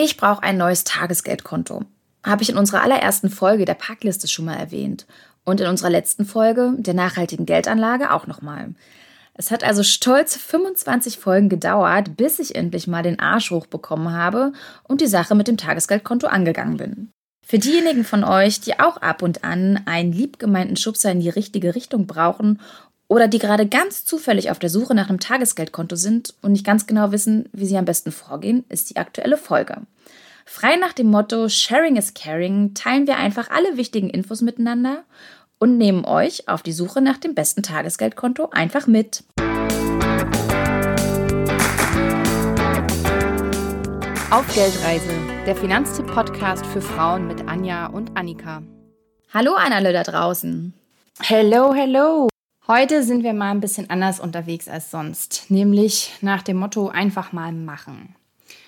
Ich brauche ein neues Tagesgeldkonto. Habe ich in unserer allerersten Folge der Packliste schon mal erwähnt. Und in unserer letzten Folge der nachhaltigen Geldanlage auch nochmal. Es hat also stolz 25 Folgen gedauert, bis ich endlich mal den Arsch hochbekommen habe und die Sache mit dem Tagesgeldkonto angegangen bin. Für diejenigen von euch, die auch ab und an einen liebgemeinten Schubser in die richtige Richtung brauchen oder die gerade ganz zufällig auf der Suche nach einem Tagesgeldkonto sind und nicht ganz genau wissen, wie sie am besten vorgehen, ist die aktuelle Folge. Frei nach dem Motto Sharing is Caring teilen wir einfach alle wichtigen Infos miteinander und nehmen euch auf die Suche nach dem besten Tagesgeldkonto einfach mit. Auf Geldreise, der Finanztipp-Podcast für Frauen mit Anja und Annika. Hallo an alle da draußen. Hello, hello. Heute sind wir mal ein bisschen anders unterwegs als sonst, nämlich nach dem Motto einfach mal machen.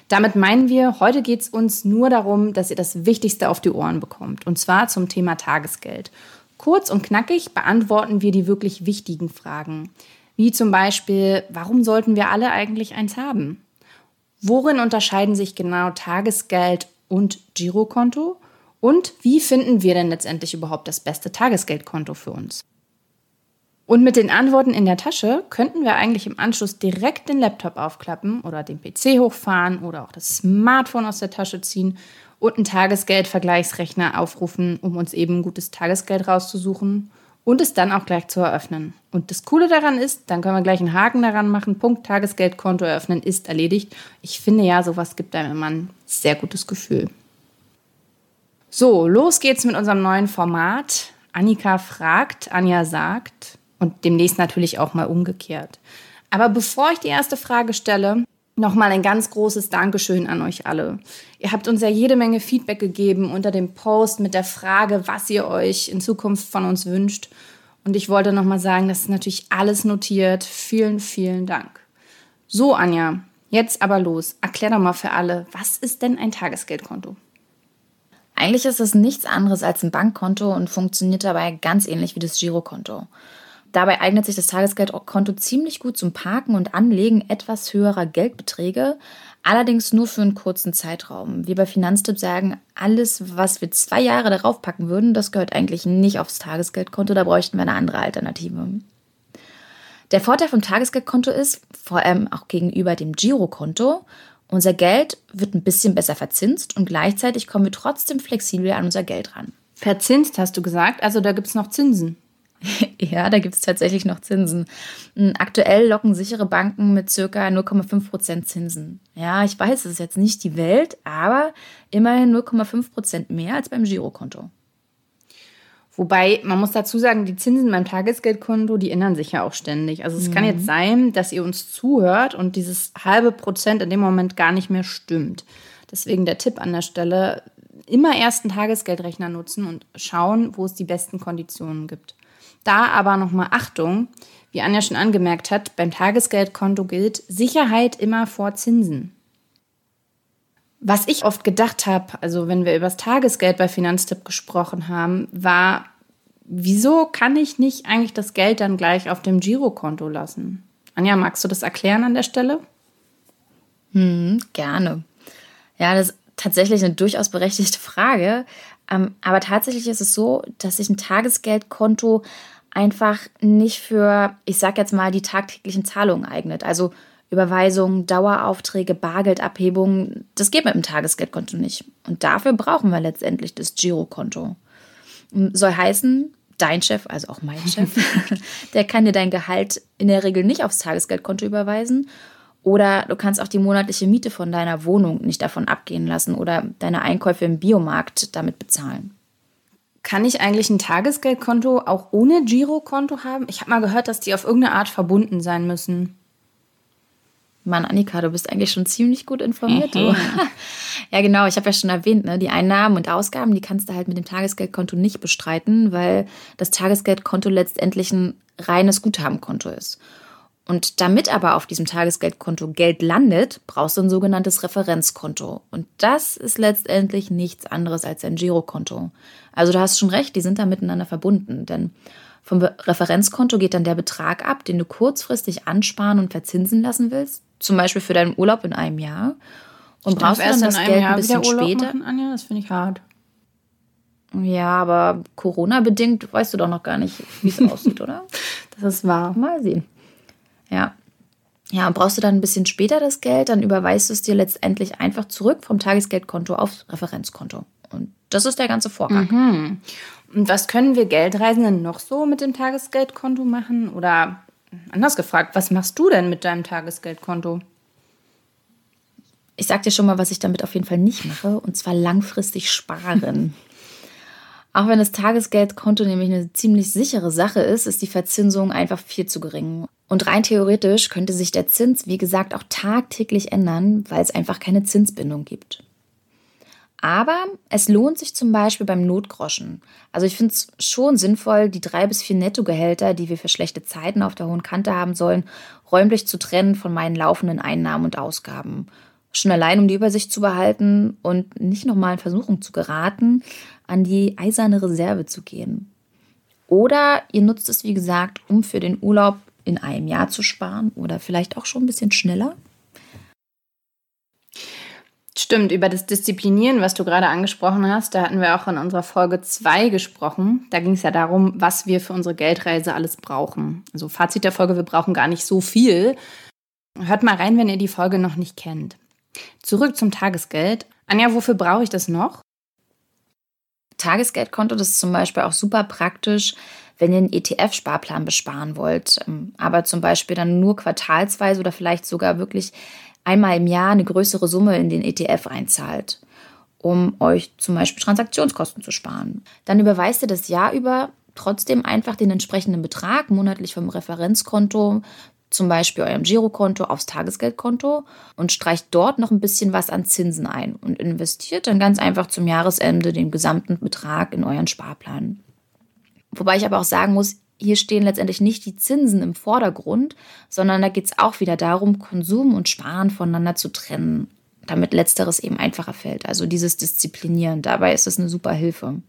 Damit meinen wir, heute geht es uns nur darum, dass ihr das Wichtigste auf die Ohren bekommt, und zwar zum Thema Tagesgeld. Kurz und knackig beantworten wir die wirklich wichtigen Fragen, wie zum Beispiel, warum sollten wir alle eigentlich eins haben? Worin unterscheiden sich genau Tagesgeld und Girokonto? Und wie finden wir denn letztendlich überhaupt das beste Tagesgeldkonto für uns? Und mit den Antworten in der Tasche könnten wir eigentlich im Anschluss direkt den Laptop aufklappen oder den PC hochfahren oder auch das Smartphone aus der Tasche ziehen und einen Tagesgeldvergleichsrechner aufrufen, um uns eben gutes Tagesgeld rauszusuchen und es dann auch gleich zu eröffnen. Und das Coole daran ist, dann können wir gleich einen Haken daran machen, Punkt Tagesgeldkonto eröffnen ist erledigt. Ich finde ja, sowas gibt einem immer ein sehr gutes Gefühl. So, los geht's mit unserem neuen Format. Annika fragt, Anja sagt und demnächst natürlich auch mal umgekehrt. Aber bevor ich die erste Frage stelle, nochmal ein ganz großes Dankeschön an euch alle. Ihr habt uns ja jede Menge Feedback gegeben unter dem Post mit der Frage, was ihr euch in Zukunft von uns wünscht. Und ich wollte nochmal sagen, das ist natürlich alles notiert. Vielen, vielen Dank. So, Anja, jetzt aber los. Erklär doch mal für alle, was ist denn ein Tagesgeldkonto? Eigentlich ist es nichts anderes als ein Bankkonto und funktioniert dabei ganz ähnlich wie das Girokonto. Dabei eignet sich das Tagesgeldkonto ziemlich gut zum Parken und Anlegen etwas höherer Geldbeträge, allerdings nur für einen kurzen Zeitraum. Wir bei Finanztipp sagen, alles, was wir zwei Jahre darauf packen würden, das gehört eigentlich nicht aufs Tagesgeldkonto, da bräuchten wir eine andere Alternative. Der Vorteil vom Tagesgeldkonto ist, vor allem auch gegenüber dem Girokonto, unser Geld wird ein bisschen besser verzinst und gleichzeitig kommen wir trotzdem flexibel an unser Geld ran. Verzinst hast du gesagt, also da gibt es noch Zinsen. Ja, da gibt es tatsächlich noch Zinsen. Hm, aktuell locken sichere Banken mit circa 0,5 Prozent Zinsen. Ja, ich weiß, es ist jetzt nicht die Welt, aber immerhin 0,5 Prozent mehr als beim Girokonto. Wobei, man muss dazu sagen, die Zinsen beim Tagesgeldkonto, die ändern sich ja auch ständig. Also es mhm. kann jetzt sein, dass ihr uns zuhört und dieses halbe Prozent in dem Moment gar nicht mehr stimmt. Deswegen der Tipp an der Stelle, immer erst einen Tagesgeldrechner nutzen und schauen, wo es die besten Konditionen gibt. Da aber nochmal Achtung, wie Anja schon angemerkt hat, beim Tagesgeldkonto gilt Sicherheit immer vor Zinsen. Was ich oft gedacht habe, also wenn wir über das Tagesgeld bei Finanztipp gesprochen haben, war, wieso kann ich nicht eigentlich das Geld dann gleich auf dem Girokonto lassen? Anja, magst du das erklären an der Stelle? Hm, gerne. Ja, das tatsächlich eine durchaus berechtigte Frage. Ähm, aber tatsächlich ist es so, dass sich ein Tagesgeldkonto einfach nicht für, ich sag jetzt mal, die tagtäglichen Zahlungen eignet. Also Überweisungen, Daueraufträge, Bargeldabhebungen, das geht mit dem Tagesgeldkonto nicht. Und dafür brauchen wir letztendlich das Girokonto. Soll heißen, dein Chef, also auch mein Chef, der kann dir dein Gehalt in der Regel nicht aufs Tagesgeldkonto überweisen. Oder du kannst auch die monatliche Miete von deiner Wohnung nicht davon abgehen lassen oder deine Einkäufe im Biomarkt damit bezahlen. Kann ich eigentlich ein Tagesgeldkonto auch ohne Girokonto haben? Ich habe mal gehört, dass die auf irgendeine Art verbunden sein müssen. Mann, Annika, du bist eigentlich schon ziemlich gut informiert. Mhm. ja, genau, ich habe ja schon erwähnt, ne, die Einnahmen und Ausgaben, die kannst du halt mit dem Tagesgeldkonto nicht bestreiten, weil das Tagesgeldkonto letztendlich ein reines Guthabenkonto ist. Und damit aber auf diesem Tagesgeldkonto Geld landet, brauchst du ein sogenanntes Referenzkonto. Und das ist letztendlich nichts anderes als ein Girokonto. Also du hast schon recht, die sind da miteinander verbunden. Denn vom Referenzkonto geht dann der Betrag ab, den du kurzfristig ansparen und verzinsen lassen willst, zum Beispiel für deinen Urlaub in einem Jahr. Und brauchst du dann das Geld ein bisschen später? Machen, Anja? Das finde ich hart. Ja, aber Corona-bedingt weißt du doch noch gar nicht, wie es aussieht, oder? Das ist wahr. Mal sehen. Ja. Ja, und brauchst du dann ein bisschen später das Geld, dann überweist du es dir letztendlich einfach zurück vom Tagesgeldkonto aufs Referenzkonto. Und das ist der ganze Vorgang. Mhm. Und was können wir Geldreisenden noch so mit dem Tagesgeldkonto machen? Oder anders gefragt, was machst du denn mit deinem Tagesgeldkonto? Ich sag dir schon mal, was ich damit auf jeden Fall nicht mache, und zwar langfristig sparen. Auch wenn das Tagesgeldkonto nämlich eine ziemlich sichere Sache ist, ist die Verzinsung einfach viel zu gering. Und rein theoretisch könnte sich der Zins, wie gesagt, auch tagtäglich ändern, weil es einfach keine Zinsbindung gibt. Aber es lohnt sich zum Beispiel beim Notgroschen. Also ich finde es schon sinnvoll, die drei bis vier Nettogehälter, die wir für schlechte Zeiten auf der hohen Kante haben sollen, räumlich zu trennen von meinen laufenden Einnahmen und Ausgaben. Schon allein, um die Übersicht zu behalten und nicht nochmal in Versuchung zu geraten, an die eiserne Reserve zu gehen. Oder ihr nutzt es, wie gesagt, um für den Urlaub in einem Jahr zu sparen oder vielleicht auch schon ein bisschen schneller. Stimmt, über das Disziplinieren, was du gerade angesprochen hast, da hatten wir auch in unserer Folge 2 gesprochen. Da ging es ja darum, was wir für unsere Geldreise alles brauchen. Also Fazit der Folge, wir brauchen gar nicht so viel. Hört mal rein, wenn ihr die Folge noch nicht kennt. Zurück zum Tagesgeld. Anja, wofür brauche ich das noch? Tagesgeldkonto, das ist zum Beispiel auch super praktisch, wenn ihr einen ETF-Sparplan besparen wollt, ähm, aber zum Beispiel dann nur quartalsweise oder vielleicht sogar wirklich einmal im Jahr eine größere Summe in den ETF einzahlt, um euch zum Beispiel Transaktionskosten zu sparen. Dann überweist ihr das Jahr über trotzdem einfach den entsprechenden Betrag monatlich vom Referenzkonto zum Beispiel eurem Girokonto aufs Tagesgeldkonto und streicht dort noch ein bisschen was an Zinsen ein und investiert dann ganz einfach zum Jahresende den gesamten Betrag in euren Sparplan. Wobei ich aber auch sagen muss, hier stehen letztendlich nicht die Zinsen im Vordergrund, sondern da geht es auch wieder darum, Konsum und Sparen voneinander zu trennen, damit letzteres eben einfacher fällt. Also dieses Disziplinieren, dabei ist es eine super Hilfe.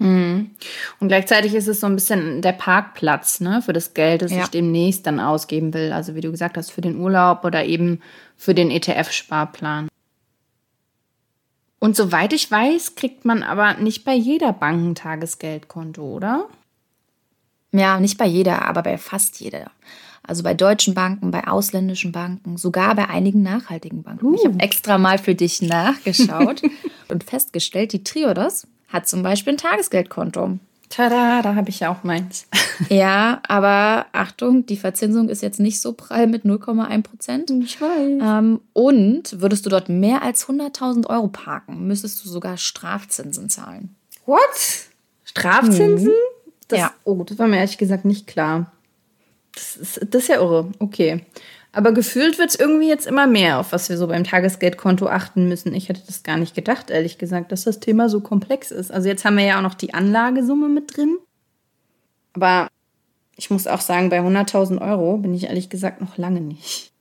Mhm. Und gleichzeitig ist es so ein bisschen der Parkplatz ne, für das Geld, das ja. ich demnächst dann ausgeben will. Also wie du gesagt hast, für den Urlaub oder eben für den ETF-Sparplan. Und soweit ich weiß, kriegt man aber nicht bei jeder Bank ein Tagesgeldkonto, oder? Ja, nicht bei jeder, aber bei fast jeder. Also bei deutschen Banken, bei ausländischen Banken, sogar bei einigen nachhaltigen Banken. Uh. Ich habe extra mal für dich nachgeschaut und festgestellt, die Triodos hat zum Beispiel ein Tagesgeldkonto. Tada, da habe ich ja auch meins. ja, aber Achtung, die Verzinsung ist jetzt nicht so prall mit 0,1 Prozent. Ich weiß. Ähm, und würdest du dort mehr als 100.000 Euro parken, müsstest du sogar Strafzinsen zahlen. What? Strafzinsen? Mhm. Das, ja. Oh, das war mir ehrlich gesagt nicht klar. Das ist, das ist ja irre. Okay. Aber gefühlt wird es irgendwie jetzt immer mehr, auf was wir so beim Tagesgeldkonto achten müssen. Ich hätte das gar nicht gedacht, ehrlich gesagt, dass das Thema so komplex ist. Also jetzt haben wir ja auch noch die Anlagesumme mit drin. Aber ich muss auch sagen, bei 100.000 Euro bin ich ehrlich gesagt noch lange nicht.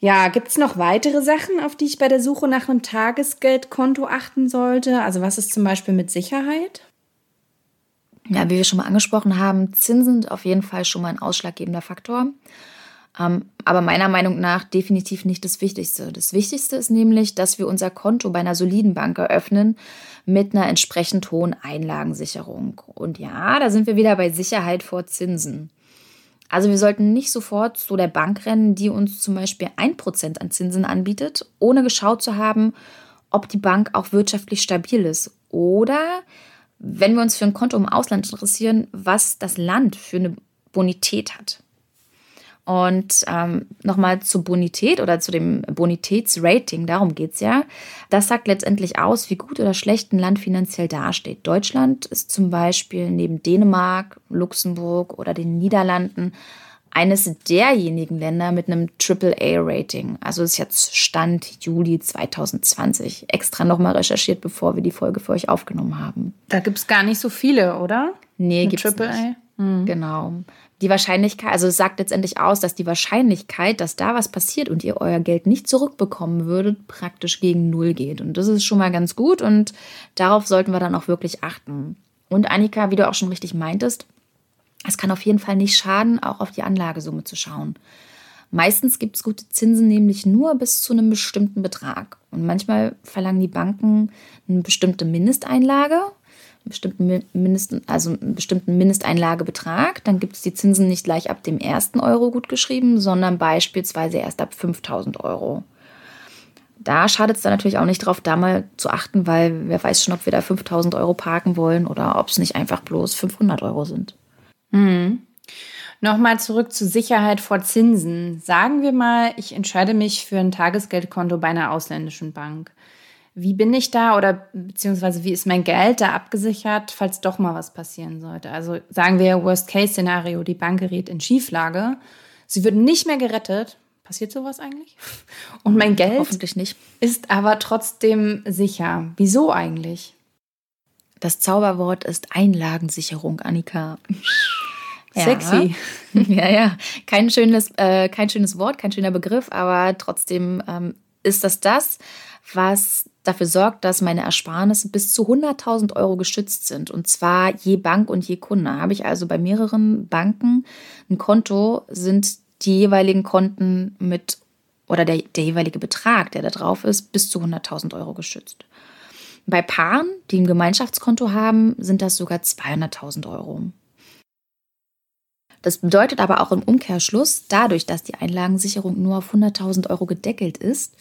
Ja, gibt es noch weitere Sachen, auf die ich bei der Suche nach einem Tagesgeldkonto achten sollte? Also was ist zum Beispiel mit Sicherheit? Ja, wie wir schon mal angesprochen haben, Zinsen sind auf jeden Fall schon mal ein ausschlaggebender Faktor. Ähm, aber meiner Meinung nach definitiv nicht das Wichtigste. Das Wichtigste ist nämlich, dass wir unser Konto bei einer soliden Bank eröffnen mit einer entsprechend hohen Einlagensicherung. Und ja, da sind wir wieder bei Sicherheit vor Zinsen. Also wir sollten nicht sofort zu der Bank rennen, die uns zum Beispiel 1% an Zinsen anbietet, ohne geschaut zu haben, ob die Bank auch wirtschaftlich stabil ist. Oder wenn wir uns für ein Konto im Ausland interessieren, was das Land für eine Bonität hat. Und ähm, nochmal zur Bonität oder zu dem Bonitätsrating, darum geht es ja. Das sagt letztendlich aus, wie gut oder schlecht ein Land finanziell dasteht. Deutschland ist zum Beispiel neben Dänemark, Luxemburg oder den Niederlanden eines derjenigen Länder mit einem AAA-Rating. Also ist jetzt Stand Juli 2020. Extra nochmal recherchiert, bevor wir die Folge für euch aufgenommen haben. Da gibt es gar nicht so viele, oder? Nee, gibt es nicht. Mhm. Genau. Die Wahrscheinlichkeit, also es sagt letztendlich aus, dass die Wahrscheinlichkeit, dass da was passiert und ihr euer Geld nicht zurückbekommen würdet, praktisch gegen Null geht. Und das ist schon mal ganz gut und darauf sollten wir dann auch wirklich achten. Und Annika, wie du auch schon richtig meintest, es kann auf jeden Fall nicht schaden, auch auf die Anlagesumme zu schauen. Meistens gibt es gute Zinsen nämlich nur bis zu einem bestimmten Betrag. Und manchmal verlangen die Banken eine bestimmte Mindesteinlage, bestimmten, Mindest, also einen bestimmten Mindesteinlagebetrag. Dann gibt es die Zinsen nicht gleich ab dem ersten Euro gut geschrieben, sondern beispielsweise erst ab 5000 Euro. Da schadet es dann natürlich auch nicht drauf, da mal zu achten, weil wer weiß schon, ob wir da 5000 Euro parken wollen oder ob es nicht einfach bloß 500 Euro sind. Mhm. Nochmal zurück zu Sicherheit vor Zinsen. Sagen wir mal, ich entscheide mich für ein Tagesgeldkonto bei einer ausländischen Bank. Wie bin ich da oder beziehungsweise wie ist mein Geld da abgesichert, falls doch mal was passieren sollte? Also sagen wir Worst-Case-Szenario, die Bank gerät in Schieflage. Sie wird nicht mehr gerettet. Passiert sowas eigentlich? Und mein Geld Hoffentlich nicht. ist aber trotzdem sicher. Wieso eigentlich? Das Zauberwort ist Einlagensicherung, Annika. Sexy. Ja, ja. Kein schönes, äh, kein schönes Wort, kein schöner Begriff, aber trotzdem ähm, ist das das, was dafür sorgt, dass meine Ersparnisse bis zu 100.000 Euro geschützt sind. Und zwar je Bank und je Kunde. Habe ich also bei mehreren Banken ein Konto, sind die jeweiligen Konten mit oder der, der jeweilige Betrag, der da drauf ist, bis zu 100.000 Euro geschützt. Bei Paaren, die ein Gemeinschaftskonto haben, sind das sogar 200.000 Euro. Das bedeutet aber auch im Umkehrschluss, dadurch, dass die Einlagensicherung nur auf 100.000 Euro gedeckelt ist,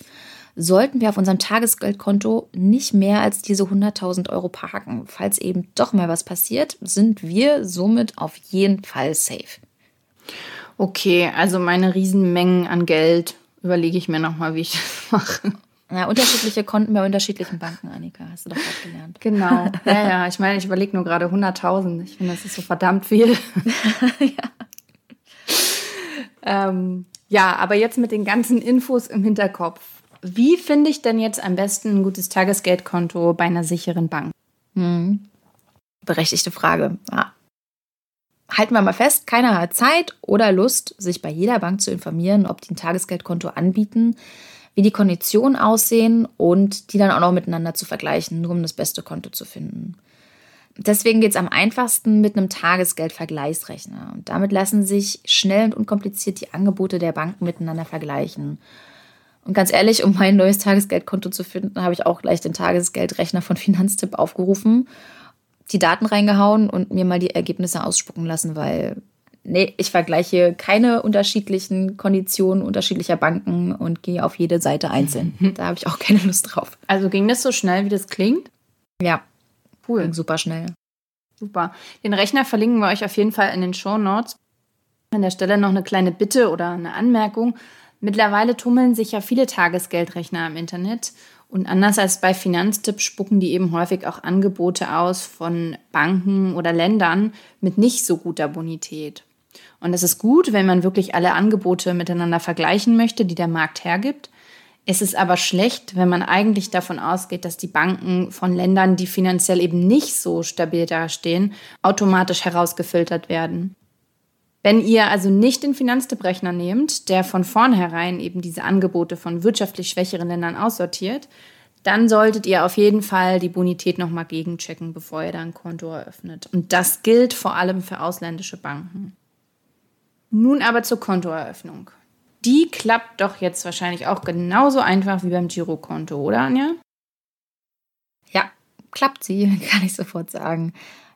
sollten wir auf unserem Tagesgeldkonto nicht mehr als diese 100.000 Euro parken. Falls eben doch mal was passiert, sind wir somit auf jeden Fall safe. Okay, also meine Riesenmengen an Geld überlege ich mir nochmal, wie ich das mache. Ja, unterschiedliche Konten bei unterschiedlichen Banken, Annika, hast du doch gerade gelernt. Genau. Ja, ja, ich meine, ich überlege nur gerade 100.000. Ich finde, das ist so verdammt viel. ja. Ähm, ja, aber jetzt mit den ganzen Infos im Hinterkopf. Wie finde ich denn jetzt am besten ein gutes Tagesgeldkonto bei einer sicheren Bank? Hm. Berechtigte Frage. Ja. Halten wir mal fest, keiner hat Zeit oder Lust, sich bei jeder Bank zu informieren, ob die ein Tagesgeldkonto anbieten wie die Konditionen aussehen und die dann auch noch miteinander zu vergleichen, nur um das beste Konto zu finden. Deswegen geht es am einfachsten mit einem Tagesgeldvergleichsrechner. Und damit lassen sich schnell und unkompliziert die Angebote der Banken miteinander vergleichen. Und ganz ehrlich, um mein neues Tagesgeldkonto zu finden, habe ich auch gleich den Tagesgeldrechner von Finanztipp aufgerufen, die Daten reingehauen und mir mal die Ergebnisse ausspucken lassen, weil nee, ich vergleiche keine unterschiedlichen Konditionen unterschiedlicher Banken und gehe auf jede Seite einzeln. Da habe ich auch keine Lust drauf. Also ging das so schnell, wie das klingt? Ja. Cool. Ging super schnell. Super. Den Rechner verlinken wir euch auf jeden Fall in den Show Notes. An der Stelle noch eine kleine Bitte oder eine Anmerkung. Mittlerweile tummeln sich ja viele Tagesgeldrechner im Internet und anders als bei Finanztipp spucken die eben häufig auch Angebote aus von Banken oder Ländern mit nicht so guter Bonität. Und es ist gut, wenn man wirklich alle Angebote miteinander vergleichen möchte, die der Markt hergibt. Es ist aber schlecht, wenn man eigentlich davon ausgeht, dass die Banken von Ländern, die finanziell eben nicht so stabil dastehen, automatisch herausgefiltert werden. Wenn ihr also nicht den Finanztipprechner nehmt, der von vornherein eben diese Angebote von wirtschaftlich schwächeren Ländern aussortiert, dann solltet ihr auf jeden Fall die Bonität nochmal gegenchecken, bevor ihr da ein Konto eröffnet. Und das gilt vor allem für ausländische Banken. Nun aber zur Kontoeröffnung. Die klappt doch jetzt wahrscheinlich auch genauso einfach wie beim Girokonto, oder Anja? Klappt sie, kann ich sofort sagen.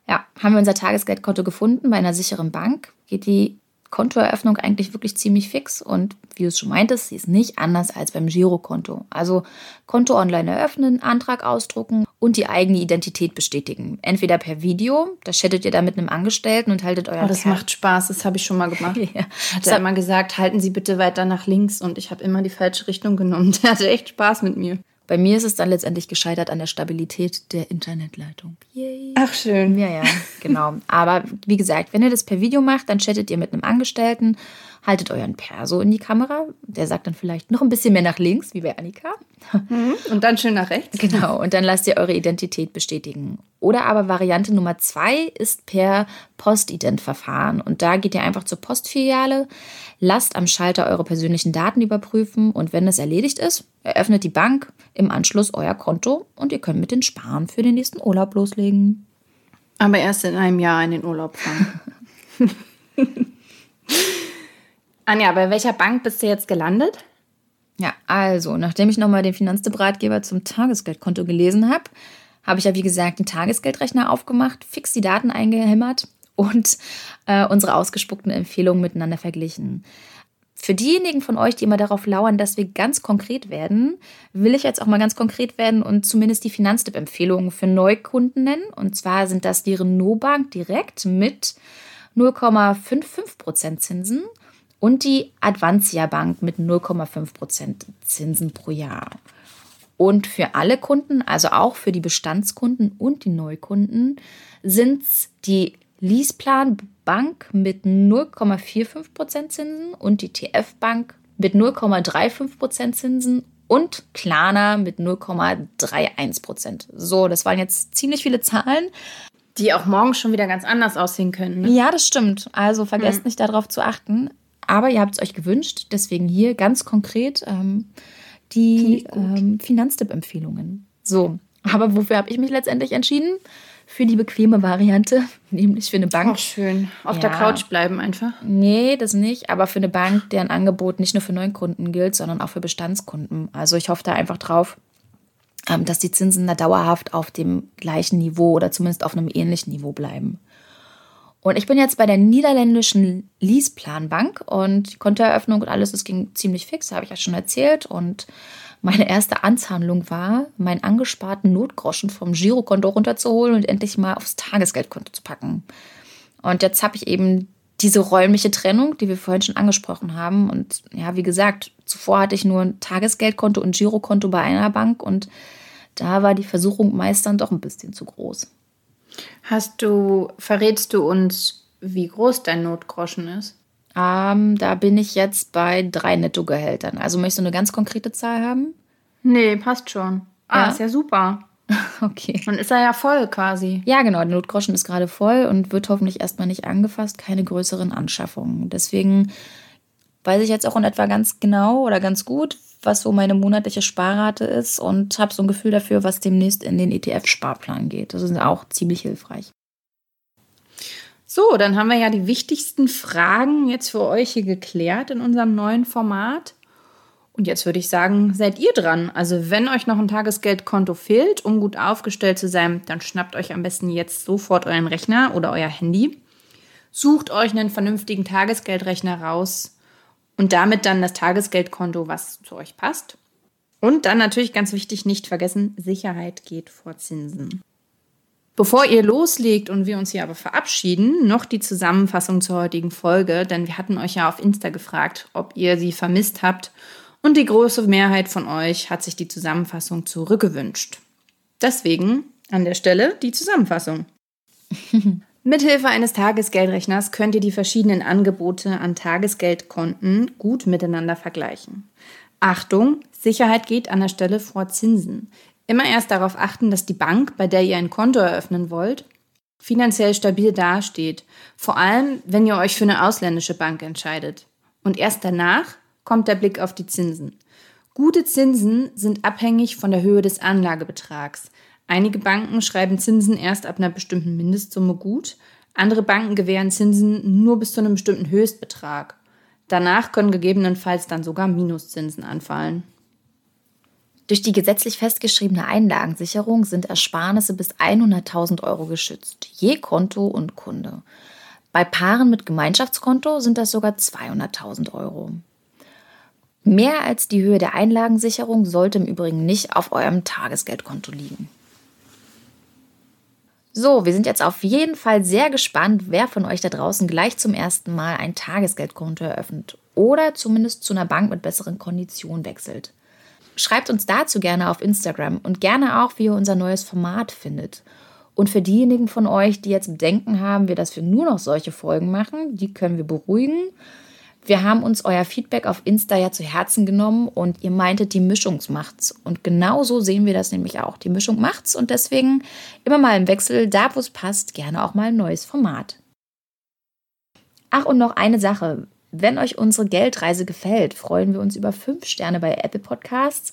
Ja, haben wir unser Tagesgeldkonto gefunden bei einer sicheren Bank, geht die Kontoeröffnung eigentlich wirklich ziemlich fix und wie du es schon meintest, sie ist nicht anders als beim Girokonto. Also Konto online eröffnen, Antrag ausdrucken und die eigene Identität bestätigen. Entweder per Video, da chattet ihr da mit einem Angestellten und haltet euer. Oh, das macht Spaß, das habe ich schon mal gemacht. ja. Hat er immer gesagt, halten Sie bitte weiter nach links und ich habe immer die falsche Richtung genommen. Der hatte echt Spaß mit mir. Bei mir ist es dann letztendlich gescheitert an der Stabilität der Internetleitung. Yay. Ach schön. Ja, ja, genau. Aber wie gesagt, wenn ihr das per Video macht, dann chattet ihr mit einem Angestellten, haltet euren Perso in die Kamera. Der sagt dann vielleicht noch ein bisschen mehr nach links, wie bei Annika. Mhm. Und dann schön nach rechts. Genau. Und dann lasst ihr eure Identität bestätigen. Oder aber Variante Nummer zwei ist per Postident-Verfahren. Und da geht ihr einfach zur Postfiliale, lasst am Schalter eure persönlichen Daten überprüfen und wenn es erledigt ist, eröffnet die Bank im Anschluss euer Konto und ihr könnt mit den Sparen für den nächsten Urlaub loslegen. Aber erst in einem Jahr in den Urlaub fahren. Anja, bei welcher Bank bist du jetzt gelandet? Ja, also, nachdem ich nochmal den Finanztippratgeber zum Tagesgeldkonto gelesen habe, habe ich ja, wie gesagt, den Tagesgeldrechner aufgemacht, fix die Daten eingehämmert und äh, unsere ausgespuckten Empfehlungen miteinander verglichen. Für diejenigen von euch, die immer darauf lauern, dass wir ganz konkret werden, will ich jetzt auch mal ganz konkret werden und zumindest die Finanztipp-Empfehlungen für Neukunden nennen. Und zwar sind das die Renault Bank direkt mit 0,55% Zinsen und die Advantia Bank mit 0,5% Zinsen pro Jahr. Und für alle Kunden, also auch für die Bestandskunden und die Neukunden, sind es die Leaseplan Bank mit 0,45% Zinsen und die TF Bank mit 0,35% Zinsen und Klarna mit 0,31%. So, das waren jetzt ziemlich viele Zahlen. Die auch morgen schon wieder ganz anders aussehen können. Ne? Ja, das stimmt. Also vergesst hm. nicht darauf zu achten. Aber ihr habt es euch gewünscht, deswegen hier ganz konkret ähm, die ähm, Finanztipp-Empfehlungen. So, aber wofür habe ich mich letztendlich entschieden? Für die bequeme Variante, nämlich für eine Bank. Auch schön. Auf ja. der Couch bleiben einfach. Nee, das nicht. Aber für eine Bank, deren Angebot nicht nur für Neukunden gilt, sondern auch für Bestandskunden. Also ich hoffe da einfach drauf, ähm, dass die Zinsen da dauerhaft auf dem gleichen Niveau oder zumindest auf einem ähnlichen Niveau bleiben. Und ich bin jetzt bei der niederländischen Leaseplanbank und Kontoeröffnung und alles, das ging ziemlich fix, habe ich ja schon erzählt. Und meine erste Anzahlung war, meinen angesparten Notgroschen vom Girokonto runterzuholen und endlich mal aufs Tagesgeldkonto zu packen. Und jetzt habe ich eben diese räumliche Trennung, die wir vorhin schon angesprochen haben. Und ja, wie gesagt, zuvor hatte ich nur ein Tagesgeldkonto und Girokonto bei einer Bank und da war die Versuchung meist dann doch ein bisschen zu groß. Hast du, verrätst du uns, wie groß dein Notgroschen ist? Ähm, da bin ich jetzt bei drei Nettogehältern. Also möchtest du eine ganz konkrete Zahl haben? Nee, passt schon. Ah, ja? ist ja super. Okay. Dann ist er ja voll quasi. Ja, genau. Der Notgroschen ist gerade voll und wird hoffentlich erstmal nicht angefasst. Keine größeren Anschaffungen. Deswegen weiß ich jetzt auch in etwa ganz genau oder ganz gut, was so meine monatliche Sparrate ist und habe so ein Gefühl dafür, was demnächst in den ETF-Sparplan geht. Das ist auch ziemlich hilfreich. So, dann haben wir ja die wichtigsten Fragen jetzt für euch hier geklärt in unserem neuen Format. Und jetzt würde ich sagen, seid ihr dran. Also wenn euch noch ein Tagesgeldkonto fehlt, um gut aufgestellt zu sein, dann schnappt euch am besten jetzt sofort euren Rechner oder euer Handy. Sucht euch einen vernünftigen Tagesgeldrechner raus, und damit dann das Tagesgeldkonto, was zu euch passt. Und dann natürlich ganz wichtig, nicht vergessen, Sicherheit geht vor Zinsen. Bevor ihr loslegt und wir uns hier aber verabschieden, noch die Zusammenfassung zur heutigen Folge, denn wir hatten euch ja auf Insta gefragt, ob ihr sie vermisst habt und die große Mehrheit von euch hat sich die Zusammenfassung zurückgewünscht. Deswegen an der Stelle die Zusammenfassung. Mithilfe eines Tagesgeldrechners könnt ihr die verschiedenen Angebote an Tagesgeldkonten gut miteinander vergleichen. Achtung, Sicherheit geht an der Stelle vor Zinsen. Immer erst darauf achten, dass die Bank, bei der ihr ein Konto eröffnen wollt, finanziell stabil dasteht. Vor allem, wenn ihr euch für eine ausländische Bank entscheidet. Und erst danach kommt der Blick auf die Zinsen. Gute Zinsen sind abhängig von der Höhe des Anlagebetrags. Einige Banken schreiben Zinsen erst ab einer bestimmten Mindestsumme gut, andere Banken gewähren Zinsen nur bis zu einem bestimmten Höchstbetrag. Danach können gegebenenfalls dann sogar Minuszinsen anfallen. Durch die gesetzlich festgeschriebene Einlagensicherung sind Ersparnisse bis 100.000 Euro geschützt, je Konto und Kunde. Bei Paaren mit Gemeinschaftskonto sind das sogar 200.000 Euro. Mehr als die Höhe der Einlagensicherung sollte im Übrigen nicht auf eurem Tagesgeldkonto liegen. So, wir sind jetzt auf jeden Fall sehr gespannt, wer von euch da draußen gleich zum ersten Mal ein Tagesgeldkonto eröffnet oder zumindest zu einer Bank mit besseren Konditionen wechselt. Schreibt uns dazu gerne auf Instagram und gerne auch, wie ihr unser neues Format findet. Und für diejenigen von euch, die jetzt Bedenken haben, wir dass wir nur noch solche Folgen machen, die können wir beruhigen. Wir haben uns euer Feedback auf Insta ja zu Herzen genommen und ihr meintet, die Mischung macht's. Und genau so sehen wir das nämlich auch. Die Mischung macht's und deswegen immer mal im Wechsel, da wo es passt, gerne auch mal ein neues Format. Ach, und noch eine Sache. Wenn euch unsere Geldreise gefällt, freuen wir uns über fünf Sterne bei Apple Podcasts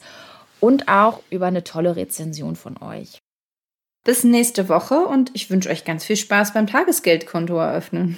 und auch über eine tolle Rezension von euch. Bis nächste Woche und ich wünsche euch ganz viel Spaß beim Tagesgeldkonto eröffnen.